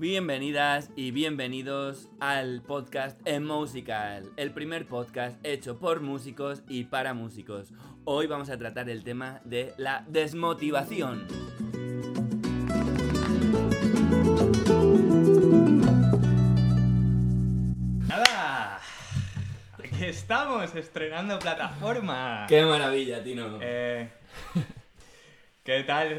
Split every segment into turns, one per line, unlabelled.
Bienvenidas y bienvenidos al podcast En Musical, el primer podcast hecho por músicos y para músicos. Hoy vamos a tratar el tema de la desmotivación.
Nada, aquí estamos estrenando plataforma.
¡Qué maravilla, Tino!
Eh, ¿Qué tal,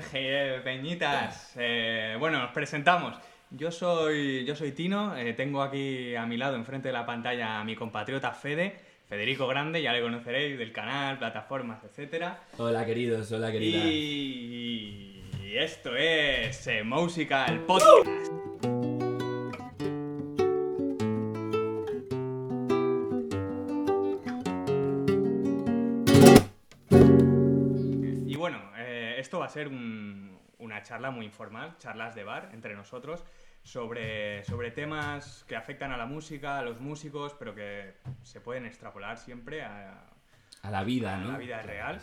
peñitas? Eh, bueno, nos presentamos. Yo soy, yo soy Tino, eh, tengo aquí a mi lado, enfrente de la pantalla, a mi compatriota Fede, Federico Grande, ya le conoceréis del canal, plataformas, etcétera.
Hola, queridos, hola, queridas.
Y esto es eh, Musical Podcast. Y bueno, eh, esto va a ser un- una charla muy informal, charlas de bar entre nosotros, sobre, sobre temas que afectan a la música, a los músicos, pero que se pueden extrapolar siempre a,
A la vida,
a
¿no?
la vida real.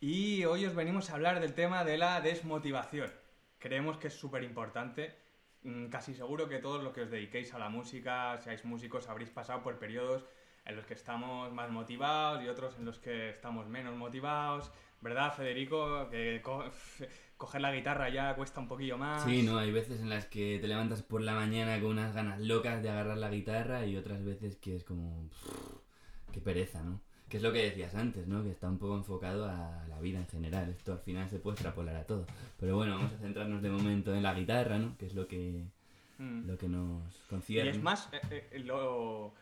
Y hoy os venimos a hablar del tema de la desmotivación. Creemos que es súper importante. Mm, Casi seguro que todos los que os dediquéis a la música, seáis músicos, habréis pasado por periodos en los que estamos más motivados y otros en los que estamos menos motivados. ¿Verdad, Federico? Que co- coger la guitarra ya cuesta un poquillo más.
Sí, no, hay veces en las que te levantas por la mañana con unas ganas locas de agarrar la guitarra y otras veces que es como... pff, qué pereza, ¿no? Que es lo que decías antes, ¿no? Que está un poco enfocado a la vida en general. Esto al final se puede extrapolar a todo. Pero bueno, vamos a centrarnos de momento en la guitarra, ¿no? Que es lo que,
Mm.
lo que nos
Y
concierne.
es más, eh, eh, lo-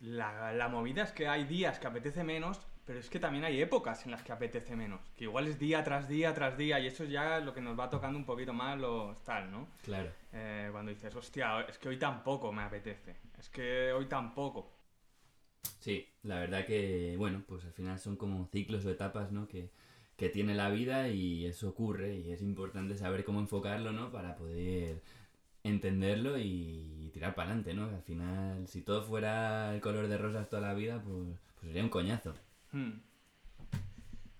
la, la movida es que hay días que apetece menos, pero es que también hay épocas en las que apetece menos. Que igual es día tras día tras día, y eso ya es lo que nos va tocando un poquito más lo tal, ¿no?
Claro.
Eh, cuando dices, hostia, es que hoy tampoco me apetece. Es que hoy tampoco.
Sí, la verdad que, bueno, pues al final son como ciclos o etapas, ¿no? Que, que tiene la vida y eso ocurre y es importante saber cómo enfocarlo, ¿no? Para poder entenderlo y tirar para adelante, ¿no? Al final, si todo fuera el color de rosas toda la vida, pues, pues sería un coñazo.
Hmm.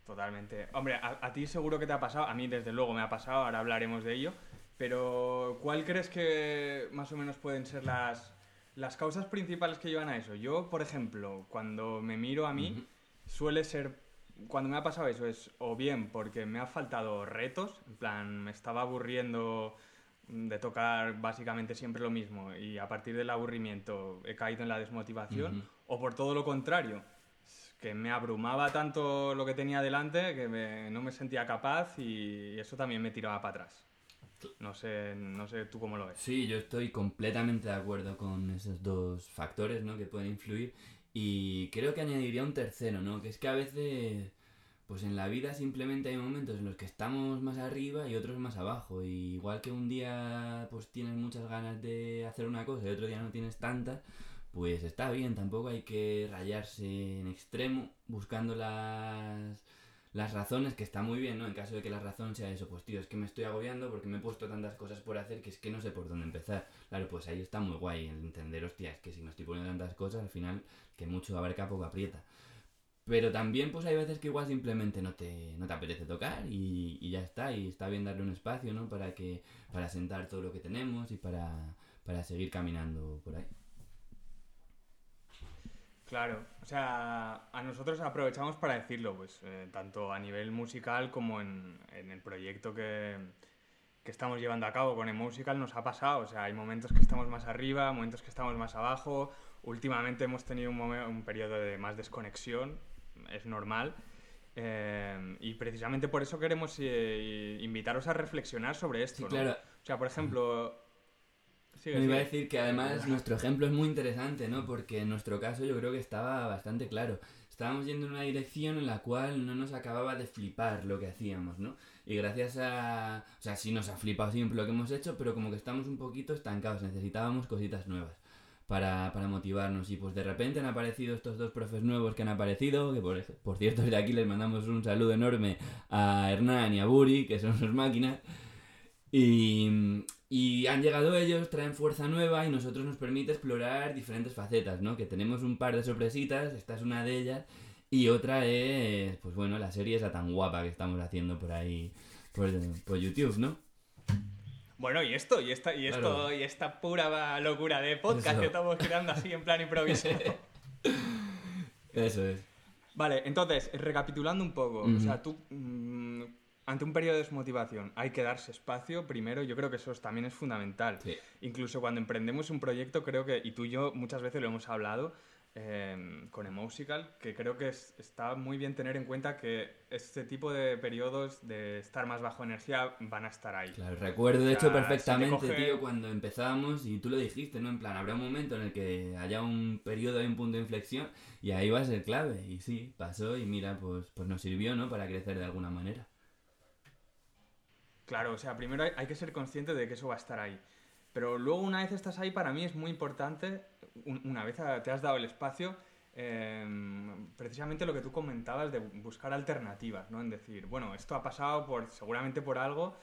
Totalmente. Hombre, a, a ti seguro que te ha pasado, a mí desde luego me ha pasado, ahora hablaremos de ello, pero ¿cuál crees que más o menos pueden ser las, las causas principales que llevan a eso? Yo, por ejemplo, cuando me miro a mí,
Ujú.
suele ser, cuando me ha pasado eso es o bien porque me ha faltado retos, en plan, me estaba aburriendo de tocar básicamente siempre lo mismo y a partir del aburrimiento he caído en la desmotivación,
Ujú.
o por todo lo contrario, que me abrumaba tanto lo que tenía delante que me- no me sentía capaz y eso también me tiraba para atrás. No sé, no sé tú cómo lo ves.
Sí, yo estoy completamente de acuerdo con esos dos factores, ¿no? Que pueden influir. Y creo que añadiría un tercero, ¿no? Que es que a veces, pues en la vida simplemente hay momentos en los que estamos más arriba y otros más abajo. Y igual que un día, pues tienes muchas ganas de hacer una cosa y otro día no tienes tantas, pues está bien. Tampoco hay que rayarse en extremo buscando las las razones, que está muy bien, ¿no? En caso de que la razón sea eso, pues tío, es que me estoy agobiando porque me he puesto tantas cosas por hacer que es que no sé por dónde empezar. Claro, pues ahí está muy guay el entender, hostia, es que si me estoy poniendo tantas cosas, al final, que mucho abarca, poco aprieta. Pero también, pues hay veces que igual simplemente no te, no te apetece tocar y, y ya está, y está bien darle un espacio, ¿no? Para que, para sentar todo lo que tenemos y para, para seguir caminando por ahí.
Claro, o sea, a nosotros aprovechamos para decirlo, pues, eh, tanto a nivel musical como en, en el proyecto que, que estamos llevando a cabo con el musical nos ha pasado, o sea, hay momentos que estamos más arriba, momentos que estamos más abajo, últimamente hemos tenido un, momen- un periodo de más desconexión, es normal, eh, y precisamente por eso queremos eh, invitaros a reflexionar sobre esto,
Sí,
¿no?
claro.
O sea, por ejemplo... sigue,
Me iba a decir que además nuestro ejemplo es muy interesante, ¿no? Porque en nuestro caso yo creo que estaba bastante claro. Estábamos yendo en una dirección en la cual no nos acababa de flipar lo que hacíamos, ¿no? Y gracias a... O sea, sí nos ha flipado siempre lo que hemos hecho, pero como que estamos un poquito estancados, necesitábamos cositas nuevas para, para motivarnos. Y pues de repente han aparecido estos dos profes nuevos que han aparecido, que por, por cierto desde aquí les mandamos un saludo enorme a Hernán y a Buri, que son sus máquinas. Y, y han llegado ellos, traen fuerza nueva y nosotros nos permite explorar diferentes facetas, ¿no? Que tenemos un par de sorpresitas, esta es una de ellas, y otra es, pues bueno, la serie esa tan guapa que estamos haciendo por ahí, por, por YouTube, ¿no?
Bueno, y esto, y esta, y esto, y esta pura locura de podcast que estamos creando así en plan improvisado.
Eso es.
Vale, entonces, recapitulando un poco, o sea, tú, mm, ante un periodo de desmotivación, hay que darse espacio primero, yo creo que eso también es fundamental. Incluso cuando emprendemos un proyecto, creo que, y tú y yo muchas veces lo hemos hablado, Em, con Emotional, que creo que está muy bien tener en cuenta que este tipo de periodos de estar más bajo energía van a estar ahí.
Claro, recuerdo de hecho perfectamente, tío, cuando empezábamos y tú lo dijiste, ¿no? En plan, habrá un momento en el que haya un periodo y un punto de inflexión y ahí va a ser clave. Y sí, pasó y mira, pues, pues nos sirvió, ¿no? Para crecer de alguna manera.
Claro, o sea, primero hay que ser consciente de que eso va a estar ahí. Pero luego una vez estás ahí, para mí es muy importante, una vez te has dado el espacio, em, precisamente lo que tú comentabas de buscar alternativas, ¿no? En decir, bueno, esto ha pasado por, seguramente por algo,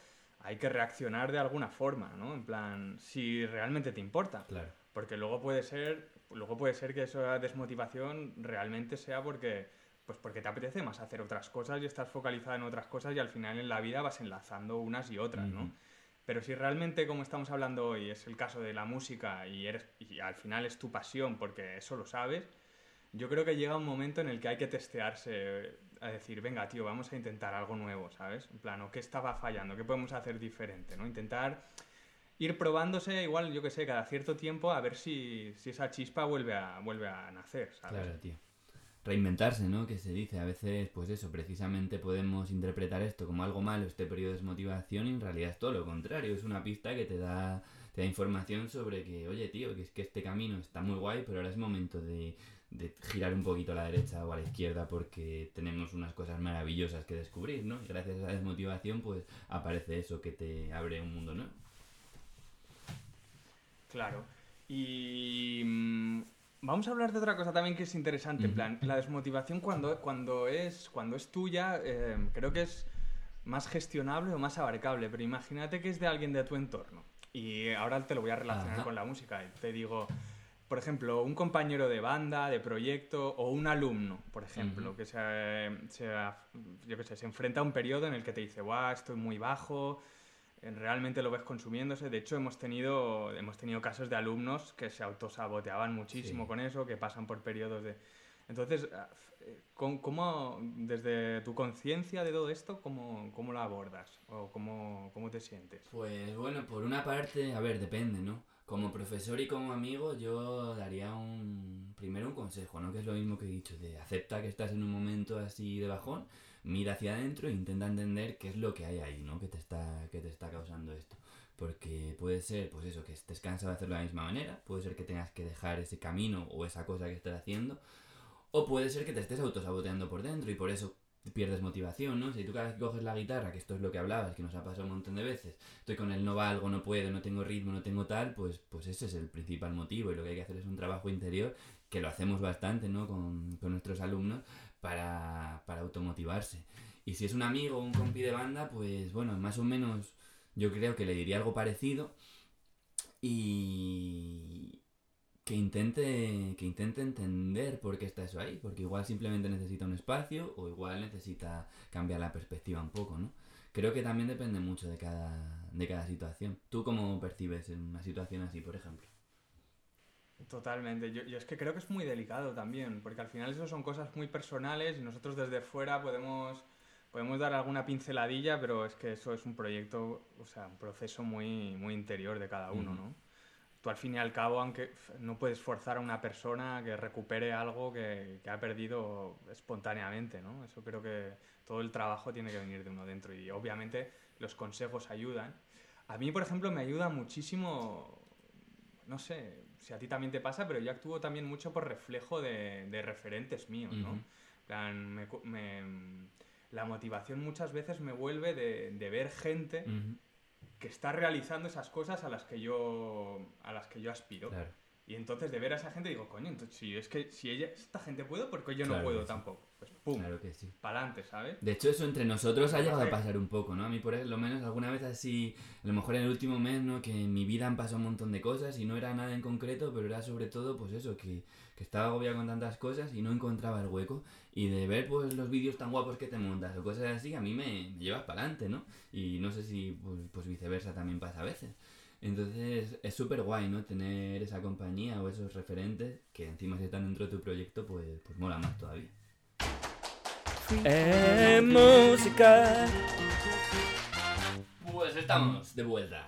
hay que reaccionar de alguna forma, ¿no? En plan, si realmente te importa.
Claro.
Porque luego puede ser, luego puede ser que esa desmotivación realmente sea porque, pues porque te apetece más hacer otras cosas y estás focalizada en otras cosas y al final en la vida vas enlazando unas y otras, ¿no? Pero si realmente, como estamos hablando hoy, es el caso de la música y, eres, y al final es tu pasión porque eso lo sabes, yo creo que llega un momento en el que hay que testearse, a decir, venga, tío, vamos a intentar algo nuevo, ¿sabes? En plan, ¿qué estaba fallando? ¿Qué podemos hacer diferente? ¿no? Intentar ir probándose, igual, yo que sé, cada cierto tiempo, a ver si, si esa chispa vuelve a, vuelve a nacer, ¿sabes?
Claro, tío reinventarse, ¿no? Que se dice, a veces, pues eso, precisamente podemos interpretar esto como algo malo, este periodo de desmotivación, y en realidad es todo lo contrario, es una pista que te da, te da información sobre que, oye, tío, que es que este camino está muy guay, pero ahora es momento de, de girar un poquito a la derecha o a la izquierda porque tenemos unas cosas maravillosas que descubrir, ¿no? Y gracias a esa desmotivación, pues aparece eso que te abre un mundo nuevo.
Claro. Y mm, Vamos a hablar de otra cosa también que es interesante, en plan, la desmotivación cuando, cuando, es, cuando es tuya, eh, creo que es más gestionable o más abarcable, pero imagínate que es de alguien de tu entorno. Y ahora te lo voy a relacionar con la música. Te digo, por ejemplo, un compañero de banda, de proyecto o un alumno, por ejemplo, que se, yo qué sé, se enfrenta a un periodo en el que te dice, guau, estoy muy bajo, realmente lo ves consumiéndose. De hecho, hemos tenido, hemos tenido casos de alumnos que se autosaboteaban muchísimo con eso, que pasan por periodos de... Entonces, ah, ¿cómo, desde tu conciencia de todo esto, cómo, cómo lo abordas? ¿O cómo, cómo te sientes?
Pues bueno, por una parte, a ver, depende, ¿no? Como profesor y como amigo, yo daría un primero un consejo, ¿no? Que es lo mismo que he dicho, de acepta que estás en un momento así de bajón mira hacia adentro e intenta entender qué es lo que hay ahí, ¿no? Que te está, que te está causando esto. Porque puede ser, pues eso, que estés cansado de hacerlo de la misma manera, puede ser que tengas que dejar ese camino o esa cosa que estás haciendo, o puede ser que te estés autosaboteando por dentro y por eso pierdes motivación, ¿no? Si tú cada vez que coges la guitarra, que esto es lo que hablabas, que nos ha pasado un montón de veces, estoy con el no valgo, no puedo, no tengo ritmo, no tengo tal, pues, pues ese es el principal motivo y lo que hay que hacer es un trabajo interior, que lo hacemos bastante, ¿no? Con, con nuestros alumnos, para, para automotivarse. Y si es un amigo o un compi de banda, pues bueno, más o menos yo creo que le diría algo parecido y que intente, que intente entender por qué está eso ahí, porque igual simplemente necesita un espacio o igual necesita cambiar la perspectiva un poco, ¿no? Creo que también depende mucho de cada, de cada situación. ¿Tú cómo percibes una situación así, por ejemplo?
Totalmente. Yo, es que creo que es muy delicado también, porque al final eso son cosas muy personales y nosotros desde fuera podemos, podemos dar alguna pinceladilla, pero es que eso es un proyecto, o sea, un proceso muy, muy interior de cada uno, ¿no? Tú al fin y al cabo, aunque no puedes forzar a una persona que recupere algo que, que ha perdido espontáneamente, ¿no? Eso creo que todo el trabajo tiene que venir de uno dentro y obviamente los consejos ayudan. A mí, por ejemplo, me ayuda muchísimo, no sé, si a ti también te pasa, pero yo actúo también mucho por reflejo de, de referentes míos, ¿no? la motivación muchas veces me vuelve de, de ver gente que está realizando esas cosas a las que yo, a las que yo aspiro. Y entonces de ver a esa gente digo, coño, entonces si es que si ella, esta gente puede, porque yo no
Claro
puedo
que sí.
tampoco. Pues pum,
Claro que sí.
para adelante, ¿sabes?
De hecho, eso entre nosotros ha llegado a pasar un poco, ¿no? A mí, por lo menos, alguna vez así, a lo mejor en el último mes, ¿no? Que en mi vida han pasado un montón de cosas y no era nada en concreto, pero era sobre todo, pues eso, que, que estaba agobiado con tantas cosas y no encontraba el hueco. Y de ver, pues, los vídeos tan guapos que te montas o cosas así, a mí me, me llevas para adelante, ¿no? Y no sé si, pues, pues viceversa también pasa a veces. Entonces, es súper guay, ¿no? Tener esa compañía o esos referentes que encima si están dentro de tu proyecto, pues, pues mola más todavía.
Eh, música.
Pues estamos de vuelta.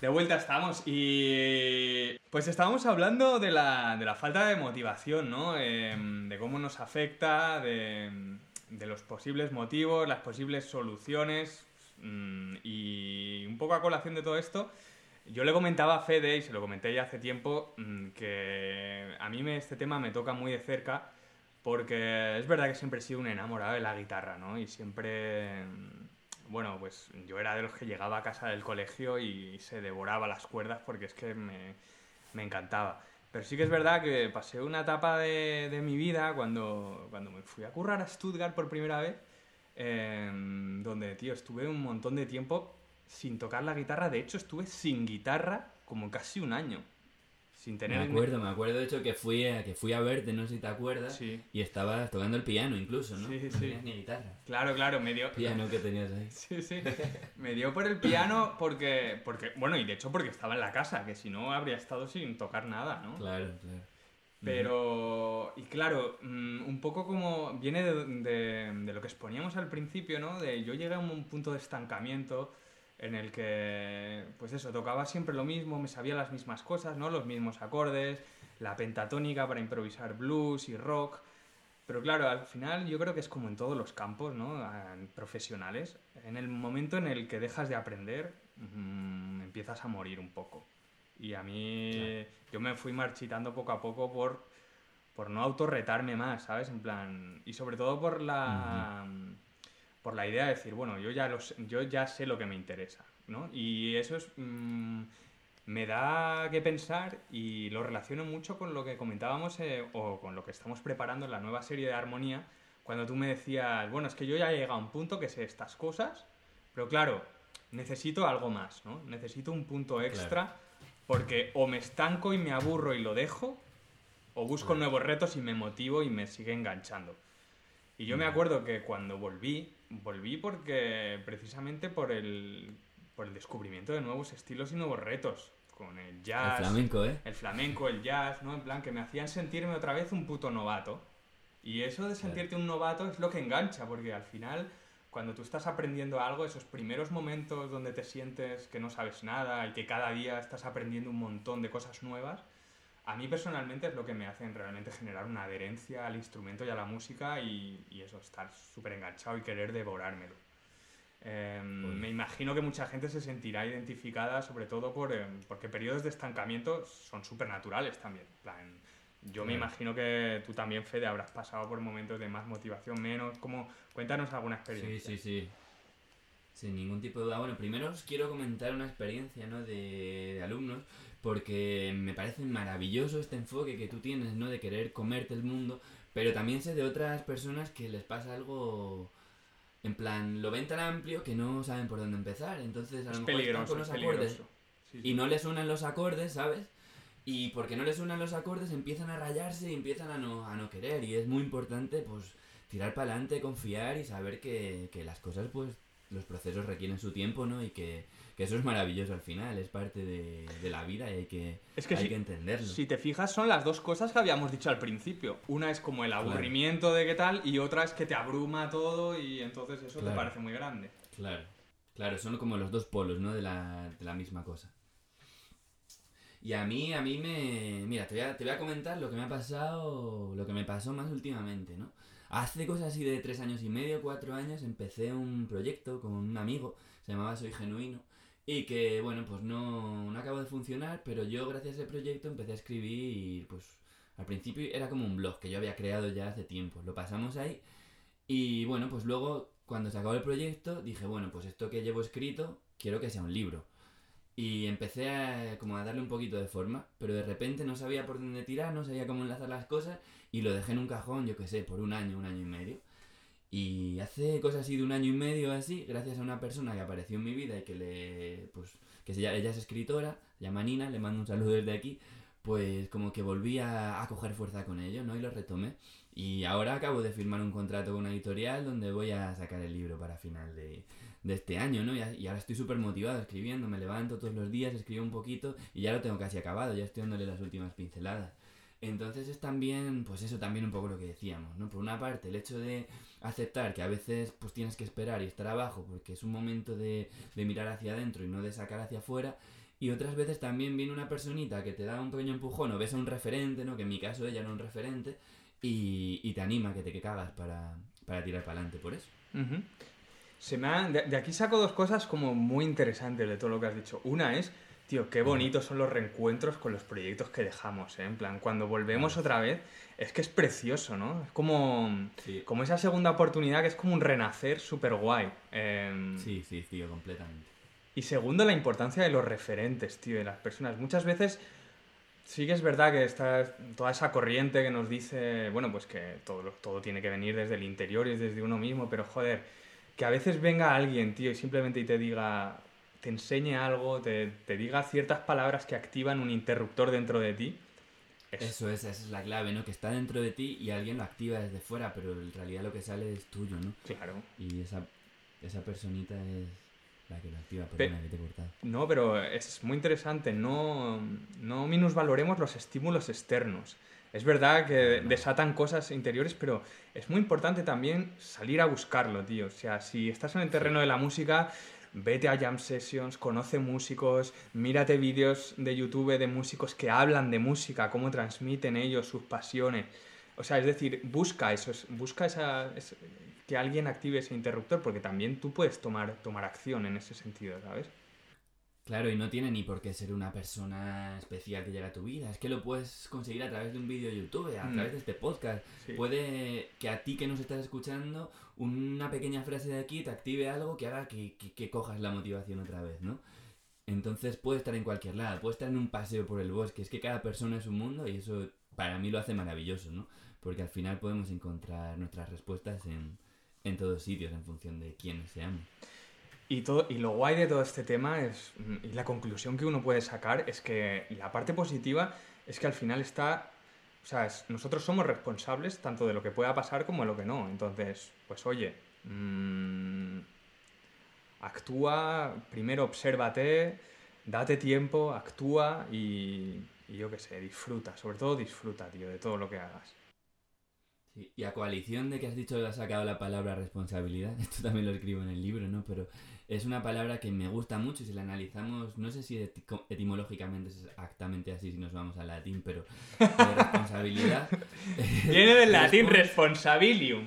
De vuelta estamos y pues estábamos hablando de la, de la falta de motivación, ¿no? Em, de cómo nos afecta, de, de los posibles motivos, las posibles soluciones mm, y un poco a colación de todo esto, yo le comentaba a Fede, y se lo comenté ya hace tiempo, mm, que a mí este tema me toca muy de cerca porque es verdad que siempre he sido un enamorado de la guitarra, ¿no? Y siempre, mm, bueno, pues yo era de los que llegaba a casa del colegio y se devoraba las cuerdas porque es que me, me encantaba. Pero sí que es verdad que pasé una etapa de, de mi vida cuando, cuando me fui a currar a Stuttgart por primera vez, em, donde, tío, estuve un montón de tiempo sin tocar la guitarra. De hecho, estuve sin guitarra como casi un año. Sin tener...
Me acuerdo, me acuerdo de hecho que fui a, que fui a verte, no sé si te acuerdas,
Sí.
y estabas tocando el piano incluso, ¿no?
Sí,
no
sí.
tenías ni guitarra.
Claro, claro, me dio...
Piano que tenías ahí.
Sí, sí. Me dio por el piano porque, porque, bueno, y de hecho porque estaba en la casa, que si no habría estado sin tocar nada, ¿no?
Claro, claro.
Pero, y claro, mm, un poco como viene de, de- de lo que exponíamos al principio, ¿no? De yo llegué a un punto de estancamiento en el que, pues eso, tocaba siempre lo mismo, me sabía las mismas cosas, ¿no? Los mismos acordes, la pentatónica para improvisar blues y rock. Pero claro, al final yo creo que es como en todos los campos, ¿no? Ah, Profesionales. En el momento en el que dejas de aprender, mm, empiezas a morir un poco. Y a mí, yo me fui marchitando poco a poco por, por no autorretarme más, ¿sabes? En plan, y sobre todo por la, por la idea de decir, bueno, yo ya, lo sé- yo ya sé lo que me interesa, ¿no? Y eso es, mm, me da que pensar y lo relaciono mucho con lo que comentábamos eh, o con lo que estamos preparando en la nueva serie de Armonía, cuando tú me decías, bueno, es que yo ya he llegado a un punto que sé estas cosas, pero claro, necesito algo más, ¿no? Necesito un punto extra porque o me estanco y me aburro y lo dejo, o busco nuevos retos y me motivo y me sigue enganchando. Y yo me acuerdo que cuando volví, volví porque precisamente por el, por el descubrimiento de nuevos estilos y nuevos retos, con el jazz,
El flamenco, ¿eh?
el flamenco, el jazz, ¿no? En plan, que me hacían sentirme otra vez un puto novato. Y eso de sentirte un novato es lo que engancha, porque al final, cuando tú estás aprendiendo algo, esos primeros momentos donde te sientes que no sabes nada y que cada día estás aprendiendo un montón de cosas nuevas, a mí personalmente es lo que me hacen realmente generar una adherencia al instrumento y a la música y, y eso, estar súper enganchado y querer devorármelo. Em, me imagino que mucha gente se sentirá identificada, sobre todo por, em, porque periodos de estancamiento son súper naturales también. Plan, yo me imagino que tú también, Fede, habrás pasado por momentos de más motivación, menos. Como, cuéntanos alguna
Sí,
experiencia.
sí, sí. Sin ningún tipo de duda. Bueno, primero os quiero comentar una experiencia, ¿no? De, de alumnos, porque me parece maravilloso este enfoque que tú tienes, ¿no? De querer comerte el mundo, pero también sé de otras personas que les pasa algo... En plan, lo ven tan amplio que no saben por dónde empezar. Entonces, a
Es
lo mejor están con
es
los acordes.
Sí, sí.
y no les suenan los acordes, ¿sabes? Y porque no les suenan los acordes empiezan a rayarse y empiezan a no, a no querer. Y es muy importante, pues, tirar para adelante, confiar y saber que, que las cosas, pues, los procesos requieren su tiempo, ¿no? Y que, que eso es maravilloso al final, es parte de, de la vida y hay que,
Es que
hay
si-
que entenderlo.
Si te fijas, son las dos cosas que habíamos dicho al principio. Una es como el aburrimiento de qué tal y otra es que te abruma todo y entonces eso te parece muy grande.
Claro, claro, son como los dos polos, ¿no? De la, de la misma cosa. Y a mí, a mí me... Mira, te voy, a, te voy a comentar lo que me ha pasado, lo que me pasó más últimamente, ¿no? Hace cosas así de tres años y medio, cuatro años, empecé un proyecto con un amigo, se llamaba Soy Genuino, y que, bueno, pues no, no acabó de funcionar, pero yo gracias a ese proyecto empecé a escribir, pues al principio era como un blog que yo había creado ya hace tiempo, lo pasamos ahí, y bueno, pues luego cuando se acabó el proyecto dije, bueno, pues esto que llevo escrito quiero que sea un libro. Y empecé a, como a darle un poquito de forma, pero de repente no sabía por dónde tirar, no sabía cómo enlazar las cosas y lo dejé en un cajón, yo qué sé, por un año, un año y medio. Y hace cosas así de un año y medio así, gracias a una persona que apareció en mi vida y que le, pues, que se llama- ella es escritora, se llama Nina, le mando un saludo desde aquí, pues como que volví a, a coger fuerza con ello, ¿no? Y lo retomé. Y ahora acabo de firmar un contrato con una editorial donde voy a sacar el libro para final de, de este año, ¿no? Y, ahora estoy súper motivado escribiendo, me levanto todos los días, escribo un poquito y ya lo tengo casi acabado, ya estoy dándole las últimas pinceladas. Entonces es también, pues eso también un poco lo que decíamos, ¿no? Por una parte, el hecho de aceptar que a veces pues tienes que esperar y estar abajo porque es un momento de, de mirar hacia adentro y no de sacar hacia afuera. Y otras veces también viene una personita que te da un pequeño empujón o ves a un referente, ¿no? Que en mi caso ella era un referente y, y te anima que te que cagas para, para tirar para adelante por eso.
Ujú. Se me ha- de, de aquí saco dos cosas como muy interesantes de todo lo que has dicho. Una es, tío, qué bonitos son los reencuentros con los proyectos que dejamos, ¿eh? En plan, cuando volvemos otra vez, es que es precioso, ¿no? Es como,
Sí.
como esa segunda oportunidad que es como un renacer súper guay. Em,
Sí, sí, tío, completamente.
Y segundo, la importancia de los referentes, tío, de las personas. Muchas veces sí que es verdad que está toda esa corriente que nos dice, bueno, pues que todo, todo tiene que venir desde el interior y es desde uno mismo, pero joder, que a veces venga alguien, tío, y simplemente y te diga, te enseñe algo, te, te diga ciertas palabras que activan un interruptor dentro de ti. es-
Eso es, esa es la clave, ¿no? Que está dentro de ti y alguien lo activa desde fuera, pero en realidad lo que sale es tuyo, ¿no?
Claro.
Y esa, esa personita es la que lo activa,
Pe-
perdona que te he cortado.
No, pero es muy interesante. No, no minusvaloremos los estímulos externos. Es verdad que desatan cosas interiores, pero es muy importante también salir a buscarlo, tío. O sea, si estás en el terreno de la música, vete a jam sessions, conoce músicos, mírate vídeos de YouTube de músicos que hablan de música, cómo transmiten ellos sus pasiones. O sea, es decir, busca eso, es- busca esa, es- que alguien active ese interruptor, porque también tú puedes tomar, tomar acción en ese sentido, ¿sabes?
Claro, y no tiene ni por qué ser una persona especial que llega a tu vida. Es que lo puedes conseguir a través de un vídeo de YouTube, a
Mm.
través de este podcast.
Sí.
Puede que a ti que nos estás escuchando, una pequeña frase de aquí te active algo que haga que, que- que cojas la motivación otra vez, ¿no? Entonces puede estar en cualquier lado, puede estar en un paseo por el bosque. Es que cada persona es un mundo y eso para mí lo hace maravilloso, ¿no? Porque al final podemos encontrar nuestras respuestas en, en todos sitios en función de quiénes seamos.
Y, todo, y lo guay de todo este tema es, mm, y la conclusión que uno puede sacar es que la parte positiva es que al final está, o sea, es- nosotros somos responsables tanto de lo que pueda pasar como de lo que no. Entonces, pues oye, mm, actúa, primero obsérvate, date tiempo, actúa y, y yo qué sé, disfruta, sobre todo disfruta, tío, de todo lo que hagas.
Sí, y a coalición de que has dicho que has sacado la palabra responsabilidad, esto también lo escribo en el libro, ¿no? Pero es una palabra que me gusta mucho y si la analizamos, no sé si eti- etimológicamente es exactamente así si nos vamos al latín, pero responsabilidad...
Viene del latín
Respons-
responsabilium.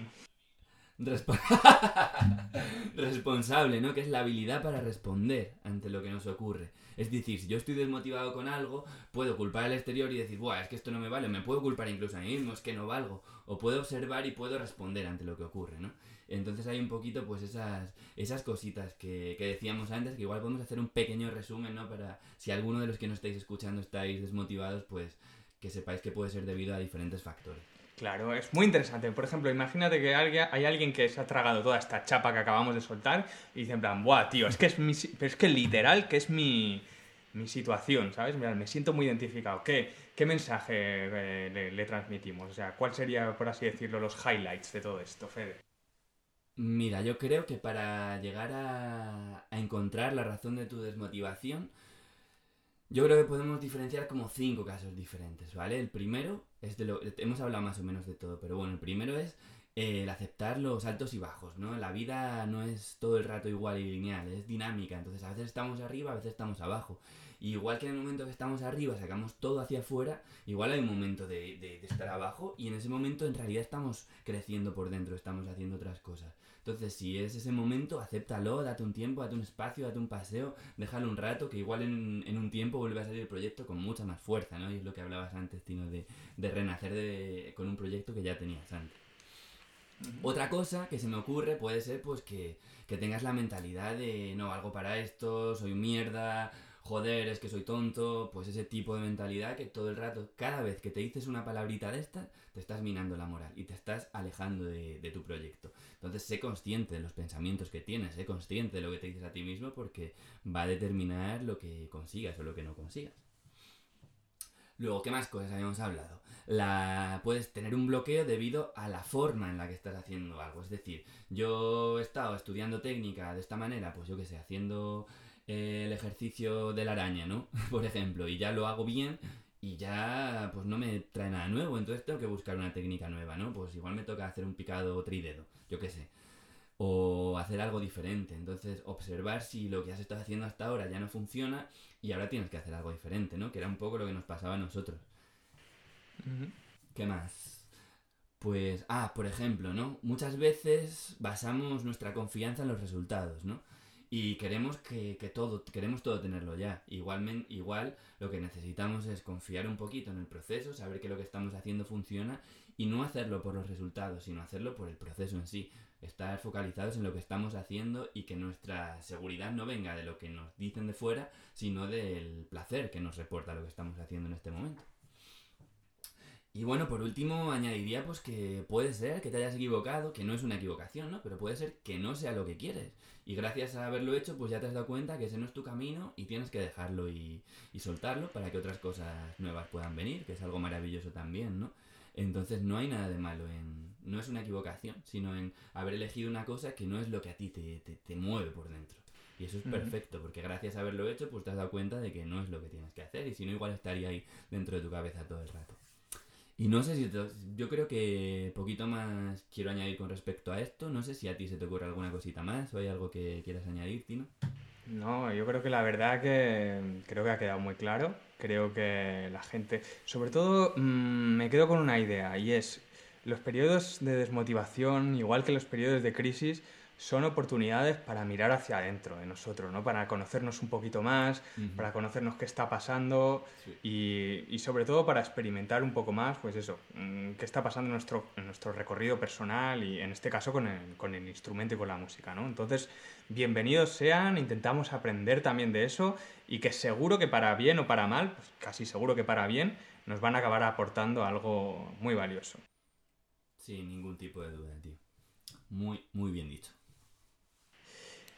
Respo- responsable, ¿no? Que es la habilidad para responder ante lo que nos ocurre. Es decir, si yo estoy desmotivado con algo, puedo culpar al exterior y decir, Buah, es que esto no me vale, me puedo culpar incluso a mí mismo, es que no valgo. O puedo observar y puedo responder ante lo que ocurre, ¿no? Entonces hay un poquito, pues, esas, esas cositas que, que decíamos antes, que igual podemos hacer un pequeño resumen, ¿no? Para si alguno de los que nos estáis escuchando estáis desmotivados, pues que sepáis que puede ser debido a diferentes factores.
Claro, es muy interesante. Por ejemplo, imagínate que hay alguien que se ha tragado toda esta chapa que acabamos de soltar y dice en plan, buah, tío, es que es mi, pero es que literal que es mi, situación, ¿sabes? Mira, me siento muy identificado. ¿Qué, mensaje eh, le, le transmitimos? O sea, ¿cuál sería, por así decirlo, los highlights de todo esto, Fede?
Mira, yo creo que para llegar a, a encontrar la razón de tu desmotivación, yo creo que podemos diferenciar como cinco casos diferentes, ¿vale? El primero es de lo... Hemos hablado más o menos de todo, pero bueno, el primero es eh, el aceptar los altos y bajos, ¿no? La vida no es todo el rato igual y lineal, es dinámica, entonces a veces estamos arriba, a veces estamos abajo. Y igual que en el momento que estamos arriba sacamos todo hacia afuera, igual hay un momento de, de- de estar abajo y en ese momento en realidad estamos creciendo por dentro, estamos haciendo otras cosas. Entonces, si es ese momento, acéptalo, date un tiempo, date un espacio, date un paseo, déjalo un rato, que igual en, en un tiempo vuelve a salir el proyecto con mucha más fuerza, ¿no? Y es lo que hablabas antes, Tino, de, de renacer de- con un proyecto que ya tenías antes. Otra cosa que se me ocurre puede ser pues que, que tengas la mentalidad de no valgo para esto, soy mierda, joder, es que soy tonto, pues ese tipo de mentalidad que todo el rato, cada vez que te dices una palabrita de estas, te estás minando la moral y te estás alejando de, de tu proyecto. Entonces, sé consciente de los pensamientos que tienes, sé consciente de lo que te dices a ti mismo porque va a determinar lo que consigas o lo que no consigas. Luego, ¿qué más cosas habíamos hablado? La... Puedes tener un bloqueo debido a la forma en la que estás haciendo algo. Es decir, yo he estado estudiando técnica de esta manera, pues yo qué sé, haciendo eh, el ejercicio de la araña, ¿no? Por ejemplo, y ya lo hago bien y ya pues no me trae nada nuevo, entonces tengo que buscar una técnica nueva, ¿no? Pues igual me toca hacer un picado tridedo, yo qué sé. O hacer algo diferente. Entonces, observar si lo que has estado haciendo hasta ahora ya no funciona y ahora tienes que hacer algo diferente, ¿no? Que era un poco lo que nos pasaba a nosotros. ¿Qué más? Pues, ah, por ejemplo, ¿no? Muchas veces basamos nuestra confianza en los resultados, ¿no? Y queremos que, que todo, queremos todo tenerlo ya. Igualmente, igual lo que necesitamos es confiar un poquito en el proceso, saber que lo que estamos haciendo funciona y no hacerlo por los resultados, sino hacerlo por el proceso en sí. Estar focalizados en lo que estamos haciendo y que nuestra seguridad no venga de lo que nos dicen de fuera, sino del placer que nos reporta lo que estamos haciendo en este momento. Y bueno, por último añadiría pues que puede ser que te hayas equivocado, que no es una equivocación, ¿no? Pero puede ser que no sea lo que quieres. Y gracias a haberlo hecho, pues ya te has dado cuenta que ese no es tu camino y tienes que dejarlo y, soltarlo para que otras cosas nuevas puedan venir, que es algo maravilloso también, ¿no? Entonces no hay nada de malo en... No es una equivocación, sino en haber elegido una cosa que no es lo que a ti te, te, te mueve por dentro. Y eso es perfecto, porque gracias a haberlo hecho, pues te has dado cuenta de que no es lo que tienes que hacer. Y si no, igual estaría ahí dentro de tu cabeza todo el rato. Y no sé si... te- yo creo que poquito más quiero añadir con respecto a esto. No sé si a ti se te ocurre alguna cosita más o hay algo que quieras añadir, Tino.
No, yo creo que la verdad que creo que ha quedado muy claro. Creo que la gente, sobre todo, mm, me quedo con una idea y es los periodos de desmotivación, igual que los periodos de crisis, son oportunidades para mirar hacia adentro de nosotros, ¿no? Para conocernos un poquito más, para conocernos qué está pasando
Sí.
y, y sobre todo para experimentar un poco más, pues eso, mm, qué está pasando en nuestro, en nuestro recorrido personal y en este caso con el, con el instrumento y con la música, ¿no? Entonces, bienvenidos sean, intentamos aprender también de eso y que seguro que para bien o para mal, pues casi seguro que para bien, nos van a acabar aportando algo muy valioso.
Sin ningún tipo de duda, tío. Muy, muy bien dicho.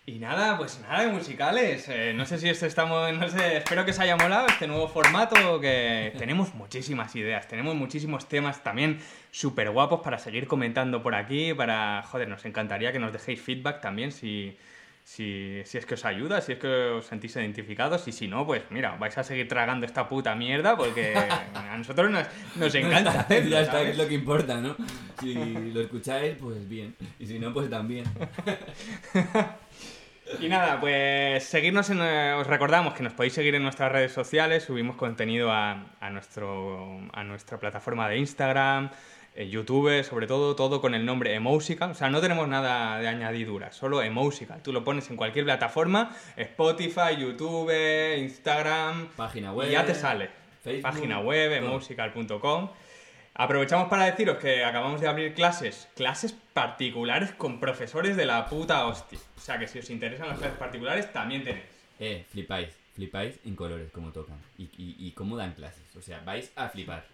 Y nada, pues nada de musicales. Eh, no sé si esto estamos, no sé, espero que os haya molado este nuevo formato, que tenemos muchísimas ideas, tenemos muchísimos temas también súper guapos para seguir comentando por aquí, para, joder, nos encantaría que nos dejéis feedback también si, si, si es que os ayuda, si es que os sentís identificados y si no, pues mira, vais a seguir tragando esta puta mierda porque a nosotros nos, nos encanta hacerlo,
ya está, es lo que importa, ¿no? Si lo escucháis, pues bien. Y si no, pues también.
Y nada, pues seguirnos en, eh, os recordamos que nos podéis seguir en nuestras redes sociales, subimos contenido a, a nuestro, a nuestra plataforma de Instagram, YouTube, sobre todo, todo con el nombre Emousical. O sea, no tenemos nada de añadidura, solo Emousical. Tú lo pones en cualquier plataforma, Spotify, YouTube, Instagram,
Página web.
y ya te sale.
Facebook,
Página web,
todo.
emousical.com. Aprovechamos para deciros que acabamos de abrir clases, clases particulares con profesores de la puta hostia. O sea que si os interesan las clases particulares, también tenéis.
Eh, flipáis. Flipáis en colores, como tocan. Y, y, y cómo dan clases. O sea, vais a flipar.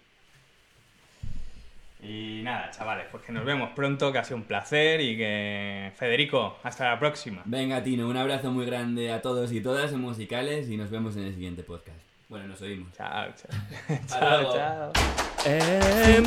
Y nada, chavales, pues que nos vemos pronto, que ha sido un placer y que... Federico, hasta la próxima.
Venga, Tino, un abrazo muy grande a todos y todas en musicales y nos vemos en el siguiente podcast. Bueno, nos oímos.
Chao, chao. Chao, chao.
En.